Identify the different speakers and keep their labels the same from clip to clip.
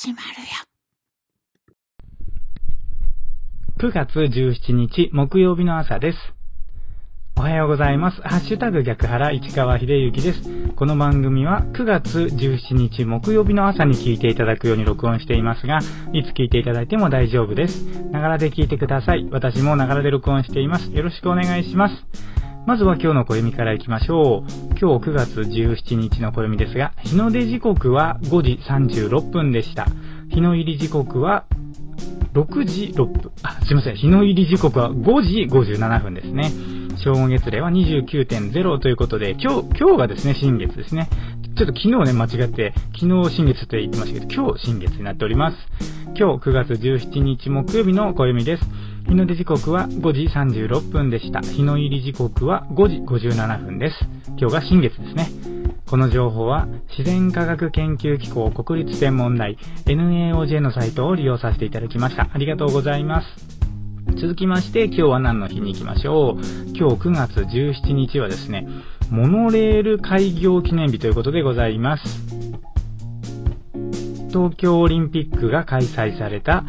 Speaker 1: 始まるよ。
Speaker 2: 9月17日木曜日の朝です。おはようございます。ハッシュタグ逆原市川秀幸です。この番組は9月17日木曜日の朝に聞いていただくように録音していますが、いつ聞いていただいても大丈夫です。ながらで聞いてください。私もながらで録音しています。よろしくお願いします。まずは今日の暦からいきましょう。今日9月17日の暦ですが、日の出時刻は5時36分でした。日の入り時刻は6時6分。あ、すいません。日の入り時刻は5時57分ですね。正午月齢は29.0ということで、今日、今日がですね、新月ですね。ちょっと昨日ね、間違って、昨日新月って言ってましたけど、今日新月になっております。今日9月17日木曜日の暦です。日の出時刻は5時36分でした。日の入り時刻は5時57分です。今日が新月ですね。この情報は自然科学研究機構国立天文台 NAOJ のサイトを利用させていただきました。ありがとうございます。続きまして今日は何の日に行きましょう。今日9月17日はですね、モノレール開業記念日ということでございます。東京オリンピックが開催された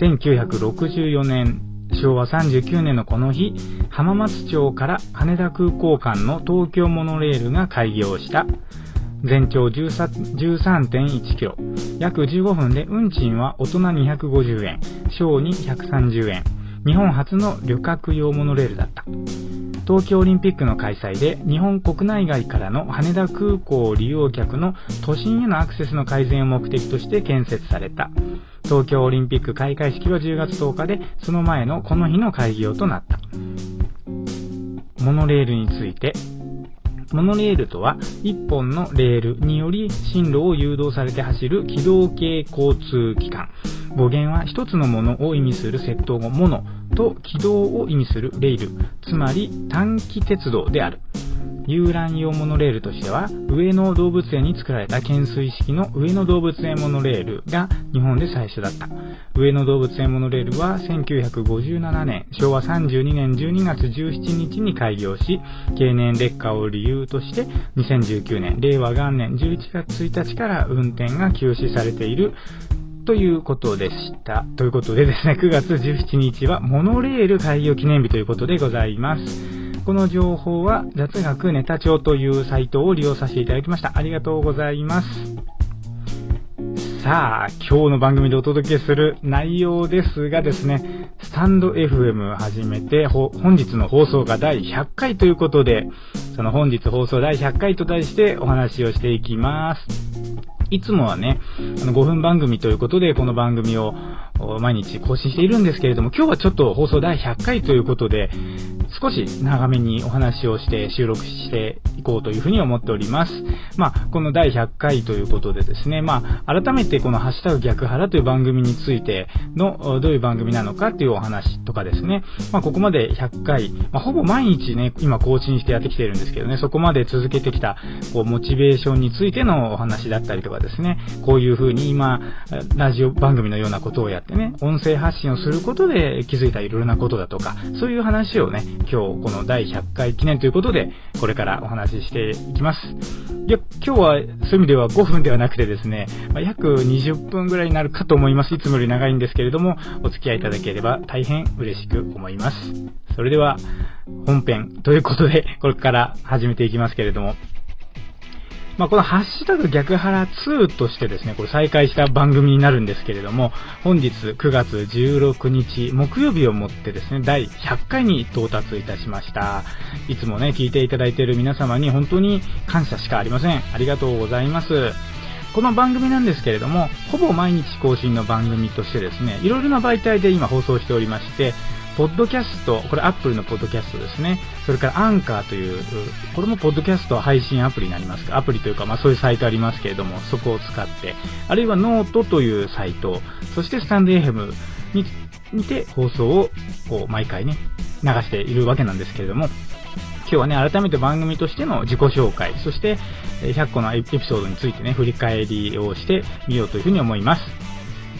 Speaker 2: 1964年昭和39年のこの日、浜松町から羽田空港間の東京モノレールが開業した。全長13.1キロ。約15分で運賃は大人250円、小に130円。日本初の旅客用モノレールだった。東京オリンピックの開催で日本国内外からの羽田空港利用客の都心へのアクセスの改善を目的として建設された。東京オリンピック開会式は10月10日で、その前のこの日の開業となった。モノレールについて、モノレールとは、一本のレールにより進路を誘導されて走る機動系交通機関。語源は一つのものを意味する窃盗語モノと軌道を意味するレイル、つまり短期鉄道である。遊覧用モノレールとしては、上野動物園に作られた懸垂式の上野動物園モノレールが日本で最初だった。上野動物園モノレールは1957年、昭和32年12月17日に開業し、経年劣化を理由として2019年、令和元年11月1日から運転が休止されているということでした。ということでですね、9月17日はモノレール開業記念日ということでございます。この情報は雑学ネタ帳というサイトを利用させていただきました。ありがとうございます。さあ、今日の番組でお届けする内容ですがですね、スタンド FM 始めて、本日の放送が第100回ということで、その本日放送第100回と題してお話をしていきます。いつもはね、あの5分番組ということで、この番組を毎日更新しているんですけれども、今日はちょっと放送第100回ということで、少し長めにお話をして収録していこうというふうに思っております。まあ、この第100回ということでですね、まあ、改めてこのハッシュタグ逆腹という番組についての、どういう番組なのかっていうお話とかですね、まあ、ここまで100回、まあ、ほぼ毎日ね、今更新してやってきてるんですけどね、そこまで続けてきた、こう、モチベーションについてのお話だったりとかですね、こういうふうに今、ラジオ番組のようなことをやってね、音声発信をすることで気づいたいろいろなことだとか、そういう話をね、今日この第100回記念ということで、これからお話ししていきます。いや、今日はそういう意味では5分ではなくてですね、まあ、約20分ぐらいになるかと思います。いつもより長いんですけれども、お付き合いいただければ大変嬉しく思います。それでは、本編ということで、これから始めていきますけれども、まあ、このハッシュタグ逆腹2としてですね、これ再開した番組になるんですけれども、本日9月16日木曜日をもってですね、第100回に到達いたしました。いつもね、聞いていただいている皆様に本当に感謝しかありません。ありがとうございます。この番組なんですけれども、ほぼ毎日更新の番組としてですね、いろいろな媒体で今放送しておりまして、ポッドキャスト、これアップルのポッドキャストですね。それからアンカーという、これもポッドキャスト配信アプリになりますか。アプリというか、まあそういうサイトありますけれども、そこを使って、あるいはノートというサイト、そしてスタンド FM ににて放送をこう毎回ね、流しているわけなんですけれども、今日はね、改めて番組としての自己紹介、そして100個のエピソードについてね、振り返りをしてみようというふうに思います。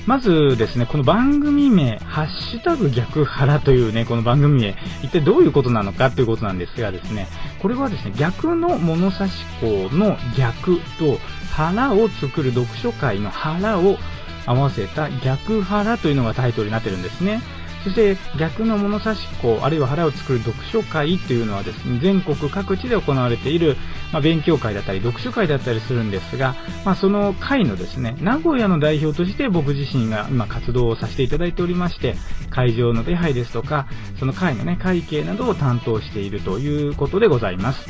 Speaker 2: まずですね、この番組名、ハッシュタグ逆腹というね、この番組名、一体どういうことなのかということなんですがですね、これはですね、逆の物差し校の逆と腹を作る読書会の腹を合わせた逆腹というのがタイトルになってるんですね。そして逆の物差し子、あるいは腹を作る読書会っていうのはですね、全国各地で行われている、まあ、勉強会だったり読書会だったりするんですが、まあ、その会のですね、名古屋の代表として僕自身が今活動をさせていただいておりまして、会場の手配ですとか、その会のね、会計などを担当しているということでございます。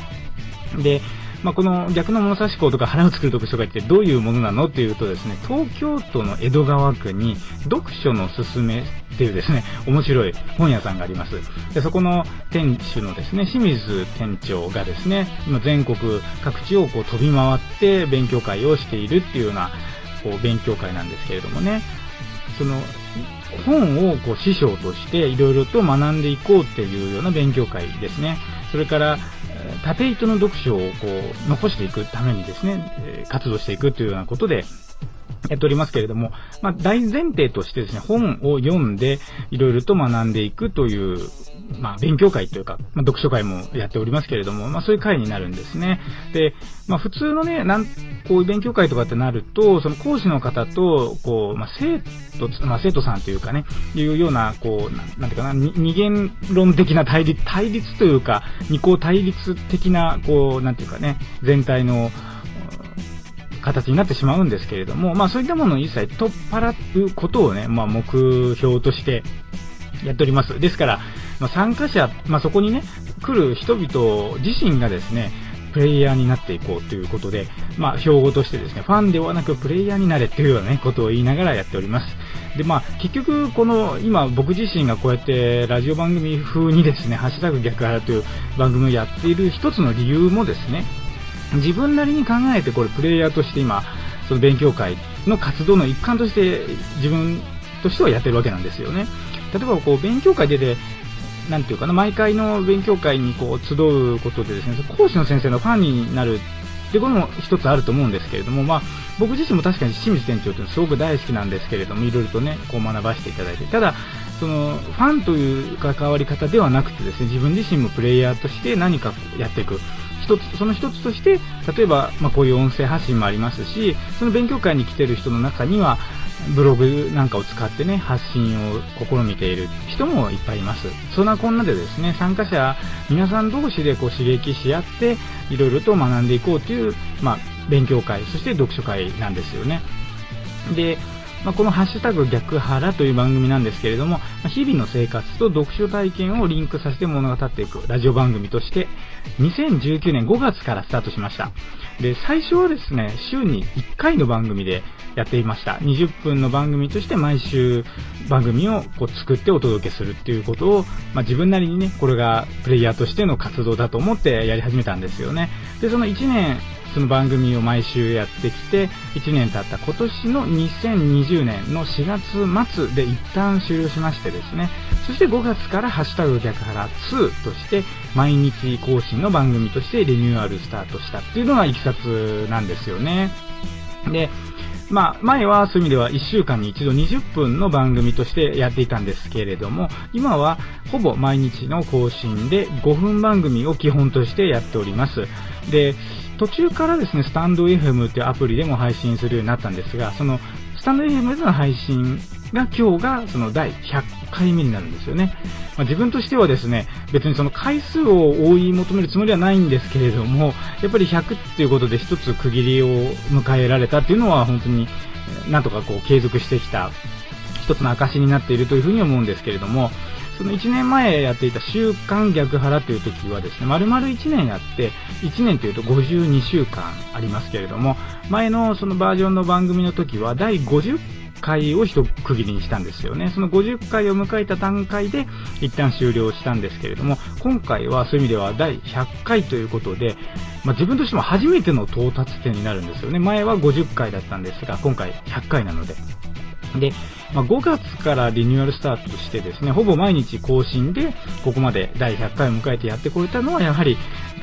Speaker 2: で、まあ、この逆の物差し校とか腹を作る読書会ってどういうものなのっていうとですね、東京都の江戸川区に読書のすすめっていうですね、面白い本屋さんがあります。で、そこの店主のですね、清水店長がですね、今全国各地をこう飛び回って勉強会をしているっていうような、こう勉強会なんですけれどもね、その、本をこう師匠としていろいろと学んでいこうっていうような勉強会ですね。それから、縦糸の読書をこう残していくためにですね、活動していくというようなことで、やっておりますけれども、まあ、大前提としてですね、本を読んで、いろいろと学んでいくという、まあ、勉強会というか、まあ、読書会もやっておりますけれども、まあ、そういう会になるんですね。で、まあ、普通のね、なん、こういう勉強会とかってなると、その講師の方と、こう、まあ、生徒、まあ、生徒さんというかね、いうような、こう、ななんていうかな、二元論的な対立、対立というか、二項対立的な、こう、なんていうかね、全体の、形になってしまうんですけれども、まあそういったものを一切取っ払うことをね、まあ目標としてやっております。ですから、まあ、参加者、まあそこにね、来る人々自身がですね、プレイヤーになっていこうということで、まあ、標語としてですね、ファンではなくプレイヤーになれっていうようなね、ことを言いながらやっております。で、まあ、結局、この、今、僕自身がこうやってラジオ番組風にですね、ハッシュタグ逆腹という番組をやっている一つの理由もですね、自分なりに考えてこれプレイヤーとして今、その勉強会の活動の一環として自分としてはやってるわけなんですよね。例えばこう勉強会出て、なんていうかな、毎回の勉強会にこう集うことでですね、講師の先生のファンになるってことも一つあると思うんですけれども、まあ、僕自身も確かに清水店長ってのはすごく大好きなんですけれども、いろいろとね、こう学ばせていただいて、ただ、その、ファンという関わり方ではなくてですね、自分自身もプレイヤーとして何かやっていく。一つ、その一つとして、例えば、まあ、こういう音声発信もありますし、その勉強会に来てる人の中には、ブログなんかを使ってね、発信を試みている人もいっぱいいます。そんなこんなでですね、参加者、皆さん同士でこう刺激し合って、いろいろと学んでいこうという、まあ、勉強会、そして読書会なんですよね。で、まあ、このハッシュタグ逆腹という番組なんですけれども、ま日々の生活と読書体験をリンクさせて物語っていくラジオ番組として、2019年5月からスタートしました。で、最初はですね、週に1回の番組でやっていました。20分の番組として毎週番組をこう作ってお届けするっていうことを、まあ、自分なりにね、これがプレイヤーとしての活動だと思ってやり始めたんですよね。で、その1年その番組を毎週やってきて、1年経った今年の2020年の4月末で一旦終了しましてですね、そして5月からハッシュタグ逆腹2として毎日更新の番組としてリニューアルスタートしたっていうのがいきさつなんですよね。で、まあ、前はそういう意味では1週間に一度20分の番組としてやっていたんですけれども、今はほぼ毎日の更新で5分番組を基本としてやっております。で、途中からですね、スタンド FM っていうアプリでも配信するようになったんですが、その、スタンド FM での配信が今日がその第100回目になるんですよね。まあ、自分としてはですね、別にその回数を追い求めるつもりはないんですけれども、やっぱり100っていうことで一つ区切りを迎えられたっていうのは本当になんとかこう継続してきた一つの証になっているというふうに思うんですけれども、その1年前やっていた週刊逆腹という時はですね、丸々1年やって、1年というと52週間ありますけれども、前のそのバージョンの番組の時は第50回を一区切りにしたんですよね。その50回を迎えた段階で一旦終了したんですけれども、今回はそういう意味では第100回ということで、まあ、自分としても初めての到達点になるんですよね。前は50回だったんですが、今回100回なので。で、まあ、5月からリニューアルスタートしてですね、ほぼ毎日更新で、ここまで第100回を迎えてやってこれたのは、やはり、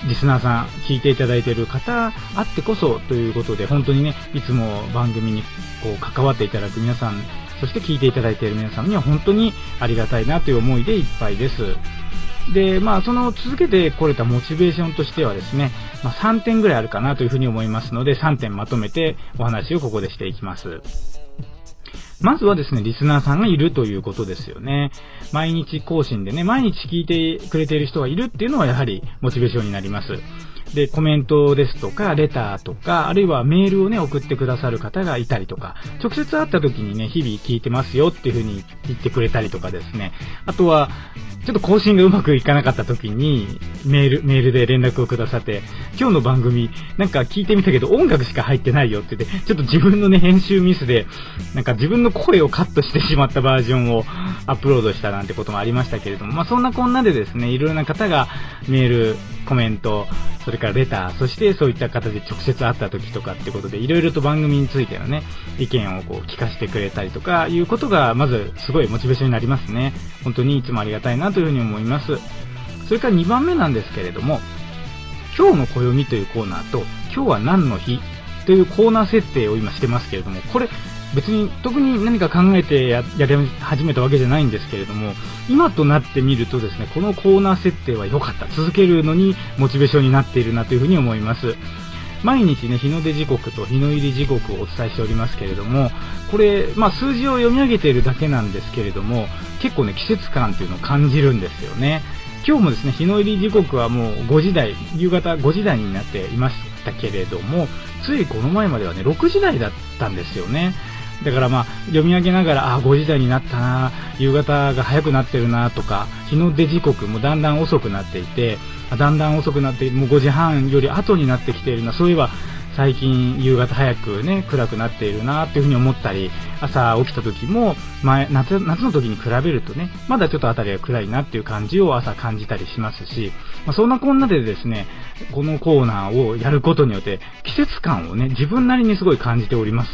Speaker 2: リスナーさん、聞いていただいている方あってこそということで、本当にね、いつも番組にこう関わっていただく皆さん、そして聞いていただいている皆さんには本当にありがたいなという思いでいっぱいです。で、まあ、その続けてこれたモチベーションとしてはですね、まあ、3点ぐらいあるかなというふうに思いますので、3点まとめてお話をここでしていきます。まずはですね、リスナーさんがいるということですよね。毎日更新でね、毎日聞いてくれている人がいるっていうのはやはりモチベーションになります。で、コメントですとか、レターとか、あるいはメールをね、送ってくださる方がいたりとか、直接会った時にね、日々聞いてますよっていう風に言ってくれたりとかですね。あとは、ちょっと更新がうまくいかなかった時に、メール、メールで連絡をくださって、今日の番組、なんか聞いてみたけど音楽しか入ってないよって言って、ちょっと自分のね、編集ミスで、なんか自分の声をカットしてしまったバージョンをアップロードしたなんてこともありましたけれども、まあそんなこんなでですね、いろいろな方がメール、コメント、それからレター、そしてそういった形で直接会った時とかってことで、いろいろと番組についてのね、意見をこう聞かせてくれたりとかいうことが、まずすごいモチベーションになりますね。本当にいつもありがたいなとというふうに思います。それから2番目なんですけれども、今日の暦というコーナーと、今日は何の日というコーナー設定を今してますけれども、これ別に特に何か考えてややり始めたわけじゃないんですけれども、今となってみるとですね、このコーナー設定は良かった。続けるのにモチベーションになっているなというふうに思います。毎日ね、日の出時刻と日の入り時刻をお伝えしておりますけれども、これ、まあ数字を読み上げているだけなんですけれども、結構ね、季節感っていうのを感じるんですよね。今日もですね、日の入り時刻はもう5時台、夕方5時台になっていましたけれども、ついこの前まではね、6時台だったんですよね。だからまあ、読み上げながら、あ、5時台になったな、夕方が早くなってるな、とか、日の出時刻もだんだん遅くなっていて、だんだん遅くなって、もう5時半より後になってきているな、そういえば、最近夕方早くね、暗くなっているなっていうふうに思ったり、朝起きた時も、前、夏、夏の時に比べるとね、まだちょっと辺りが暗いなっていう感じを朝感じたりしますし、まあ、そんなこんなでですね、このコーナーをやることによって、季節感をね、自分なりにすごい感じております。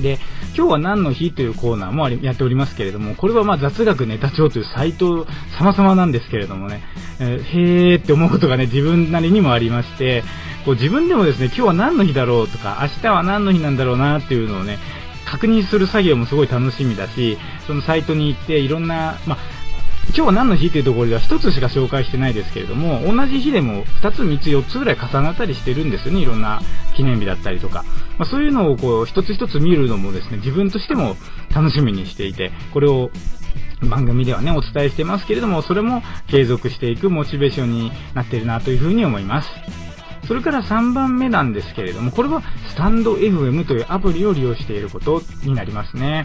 Speaker 2: で、今日は何の日というコーナーもやっておりますけれども、これはま雑学ネタ帳というサイト様々なんですけれどもね、えー、へーって思うことがね、自分なりにもありまして、こう自分でもですね、今日は何の日だろうとか、明日は何の日なんだろうなっていうのをね、確認する作業もすごい楽しみだし、そのサイトに行っていろんな、まあ、今日は何の日というところでは1つしか紹介してないですけれども、同じ日でも2つ、3つ、4つぐらい重なったりしてるんですよね、いろんな記念日だったりとか。まあ、そういうのをこう、一つ一つ見るのもですね、自分としても楽しみにしていて、これを番組ではね、お伝えしてますけれども、それも継続していくモチベーションになってるなというふうに思います。それから3番目なんですけれども、これはスタンド FM というアプリを利用していることになりますね。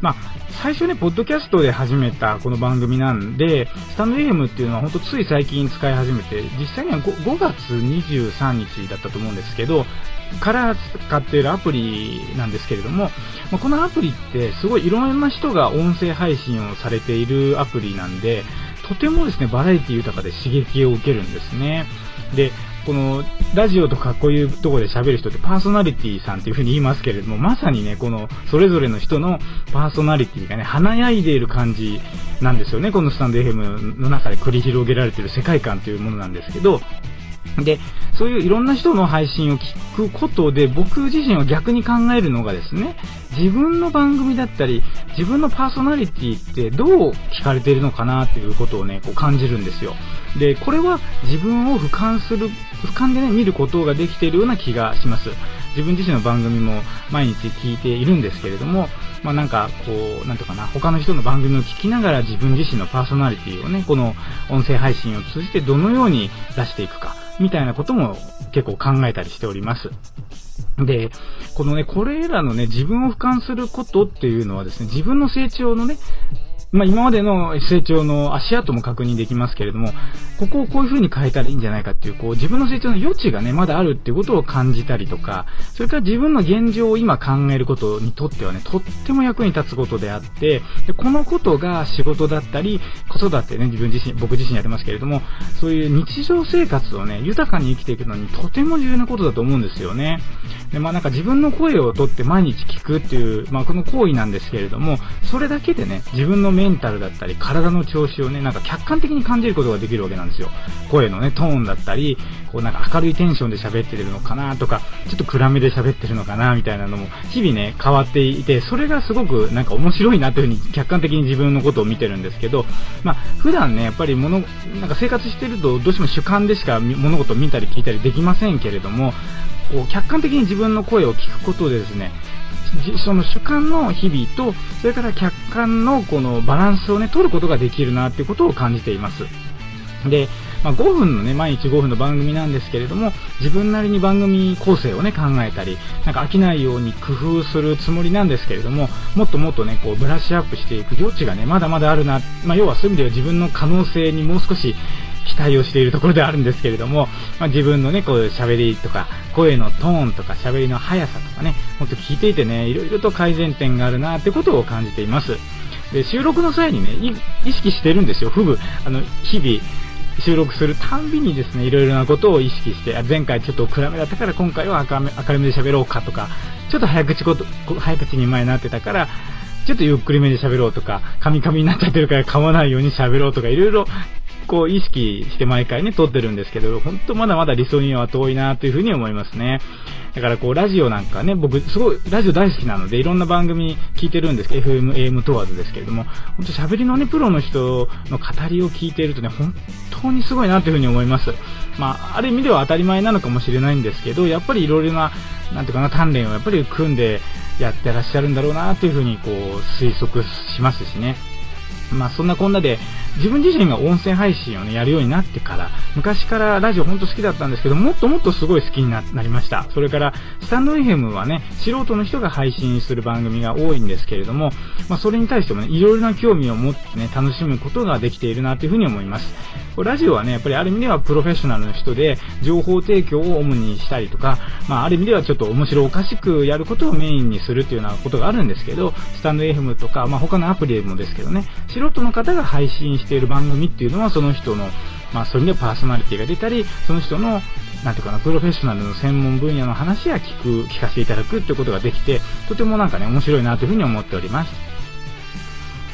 Speaker 2: まあ、最初ね、ポッドキャストで始めたこの番組なんで、スタンド FM っていうのは本当つい最近使い始めて、実際には 5, 5月23日だったと思うんですけど、から使っているアプリなんですけれども、ま、このアプリってすごいいろんな人が音声配信をされているアプリなんで、とてもですね、バラエティ豊かで刺激を受けるんですね。で、このラジオとかこういうところで喋る人ってパーソナリティさんっていう風に言いますけれども、まさにね、このそれぞれの人のパーソナリティがね、華やいでいる感じなんですよね。このスタンド FM の中で繰り広げられている世界観というものなんですけど、で、そういういろんな人の配信を聞くことで、僕自身は逆に考えるのがですね、自分の番組だったり、自分のパーソナリティってどう聞かれているのかなっていうことをね、こう感じるんですよ。で、これは自分を俯瞰する、俯瞰でね、見ることができているような気がします。自分自身の番組も毎日聞いているんですけれども、まあなんか、こう、なんとかな、他の人の番組を聞きながら自分自身のパーソナリティをね、この音声配信を通じてどのように出していくか。みたいなことも結構考えたりしております。で、このね、これらのね、自分を俯瞰することっていうのはですね、自分の成長のね、まあ、今までの成長の足跡も確認できますけれども、ここをこういう風に変えたらいいんじゃないかっていう、こう、自分の成長の余地がね、まだあるっていうことを感じたりとか、それから自分の現状を今考えることにとってはね、とっても役に立つことであって、でこのことが仕事だったり、子育てね、自分自身、僕自身やってますけれども、そういう日常生活をね、豊かに生きていくのにとても重要なことだと思うんですよね。で、まあなんか自分の声をとって毎日聞くっていう、まあこの行為なんですけれども、それだけでね、自分のメンタルだったり、体の調子をね、なんか客観的に感じることができるわけなんですよ。声のね、トーンだったり、こうなんか明るいテンションで喋ってるのかなとか、ちょっと暗めで喋ってるのかなみたいなのも、日々ね、変わっていて、それがすごくなんか面白いなというふうに客観的に自分のことを見てるんですけど、まあ、普段ね、やっぱり物、なんか生活してると、どうしても主観でしか物事を見たり聞いたりできませんけれども、こう客観的に自分の声を聞くことでですね、その主観の日々と、それから客観のこのバランスをね、取ることができるなっていうことを感じています。で、まあ、5分のね、毎日5分の番組なんですけれども、自分なりに番組構成をね、考えたり、なんか飽きないように工夫するつもりなんですけれども、もっともっとね、こう、ブラッシュアップしていく余地がね、まだまだあるな、まあ、要はそういう意味では自分の可能性にもう少し期待をしているところではあるんですけれども、まあ、自分のね、こういう喋りとか、声のトーンとか喋りの速さとかね、もっと聞いていてね、いろいろと改善点があるなってことを感じています。で、収録の際にね、意識してるんですよ、ふぐ。あの、日々、収録するたんびにですね、いろいろなことを意識して、前回ちょっと暗めだったから今回は明るめで喋ろうかとか、ちょっと早口こと、早口に前になってたから、ちょっとゆっくりめで喋ろうとか、カミカミになっちゃってるから噛まないように喋ろうとか、いろいろこう意識して毎回ね、撮ってるんですけど、本当まだまだ理想には遠いなというふうに思いますね。だからこう、ラジオなんかね、僕すごいラジオ大好きなので、いろんな番組聞いてるんですけど、FM、AM 問わずですけれども、本当喋りのね、プロの人の語りを聞いているとね、本当にすごいなというふうに思います。まあ、ある意味では当たり前なのかもしれないんですけど、やっぱりいろいろな、なんていうかな、鍛錬をやっぱり組んでやってらっしゃるんだろうなというふうにこう、推測しますしね。まあそんなこんなで、自分自身が音声配信をね、やるようになってから、昔からラジオほんと好きだったんですけど、もっともっとすごい好きになりました。それから、スタンド FM はね、素人の人が配信する番組が多いんですけれども、まあそれに対してもね、いろいろな興味を持ってね、楽しむことができているなというふうに思います。ラジオはね、やっぱりある意味ではプロフェッショナルの人で、情報提供を主にしたりとか、まあある意味ではちょっと面白おかしくやることをメインにするっていうようなことがあるんですけど、スタンド FM とか、まあ他のアプリでもですけどね、素人の方が配信している番組っていうのは、その人の、まあ、それでパーソナリティが出たり、その人の、なんていうかな、プロフェッショナルの専門分野の話や聞く、聞かせていただくってことができて、とてもなんかね、面白いなというふうに思っております。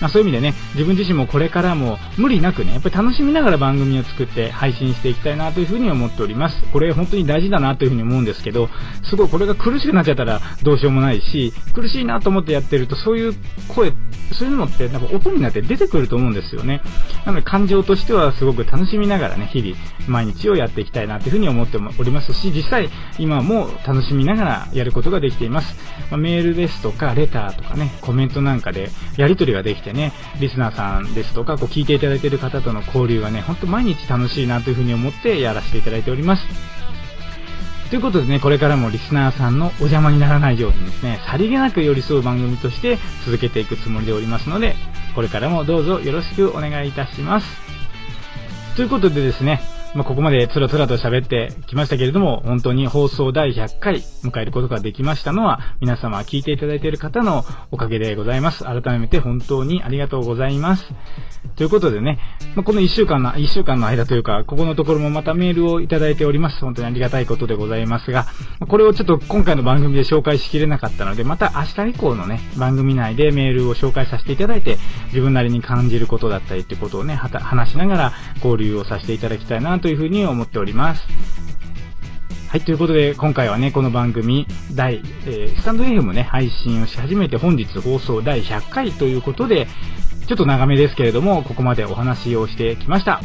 Speaker 2: まあ、そういう意味でね、自分自身もこれからも無理なくね、やっぱり楽しみながら番組を作って配信していきたいなというふうに思っております。これ本当に大事だなというふうに思うんですけど、すごいこれが苦しくなっちゃったらどうしようもないし、苦しいなと思ってやってるとそういう声、そういうのってなんか音になって出てくると思うんですよね。なので感情としてはすごく楽しみながらね、日々毎日をやっていきたいなというふうに思っておりますし、実際今も楽しみながらやることができています。まあ、メールですとか、レターとかね、コメントなんかでやり取りができてね、リスナーさんですとか、こう聞いていただいている方との交流がね、ほんと毎日楽しいなというふうに思ってやらせていただいております。ということでね、これからもリスナーさんのお邪魔にならないようにですね、さりげなく寄り添う番組として続けていくつもりでおりますので、これからもどうぞよろしくお願いいたします。ということでですね、まあ、ここまでつらつらと喋ってきましたけれども、本当に放送第100回迎えることができましたのは、皆様聞いていただいている方のおかげでございます。改めて本当にありがとうございます。ということでね、まあ、この1週間の、1週間の間というか、ここのところもまたメールをいただいております。本当にありがたいことでございますが、これをちょっと今回の番組で紹介しきれなかったので、また明日以降のね、番組内でメールを紹介させていただいて、自分なりに感じることだったりってことをね、話しながら交流をさせていただきたいなとというふうに思っております。はい、ということで、今回はね、この番組、第、えー、スタンド FM ね、配信をし始めて本日放送第100回ということで、ちょっと長めですけれども、ここまでお話をしてきました。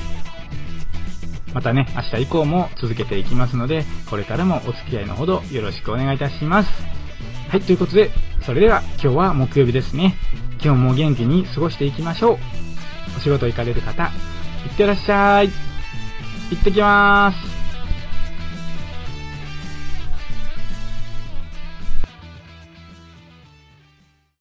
Speaker 2: またね、明日以降も続けていきますので、これからもお付き合いのほどよろしくお願いいたします。はい、ということで、それでは今日は木曜日ですね。今日も元気に過ごしていきましょう。お仕事行かれる方、いってらっしゃい。行ってきまーす。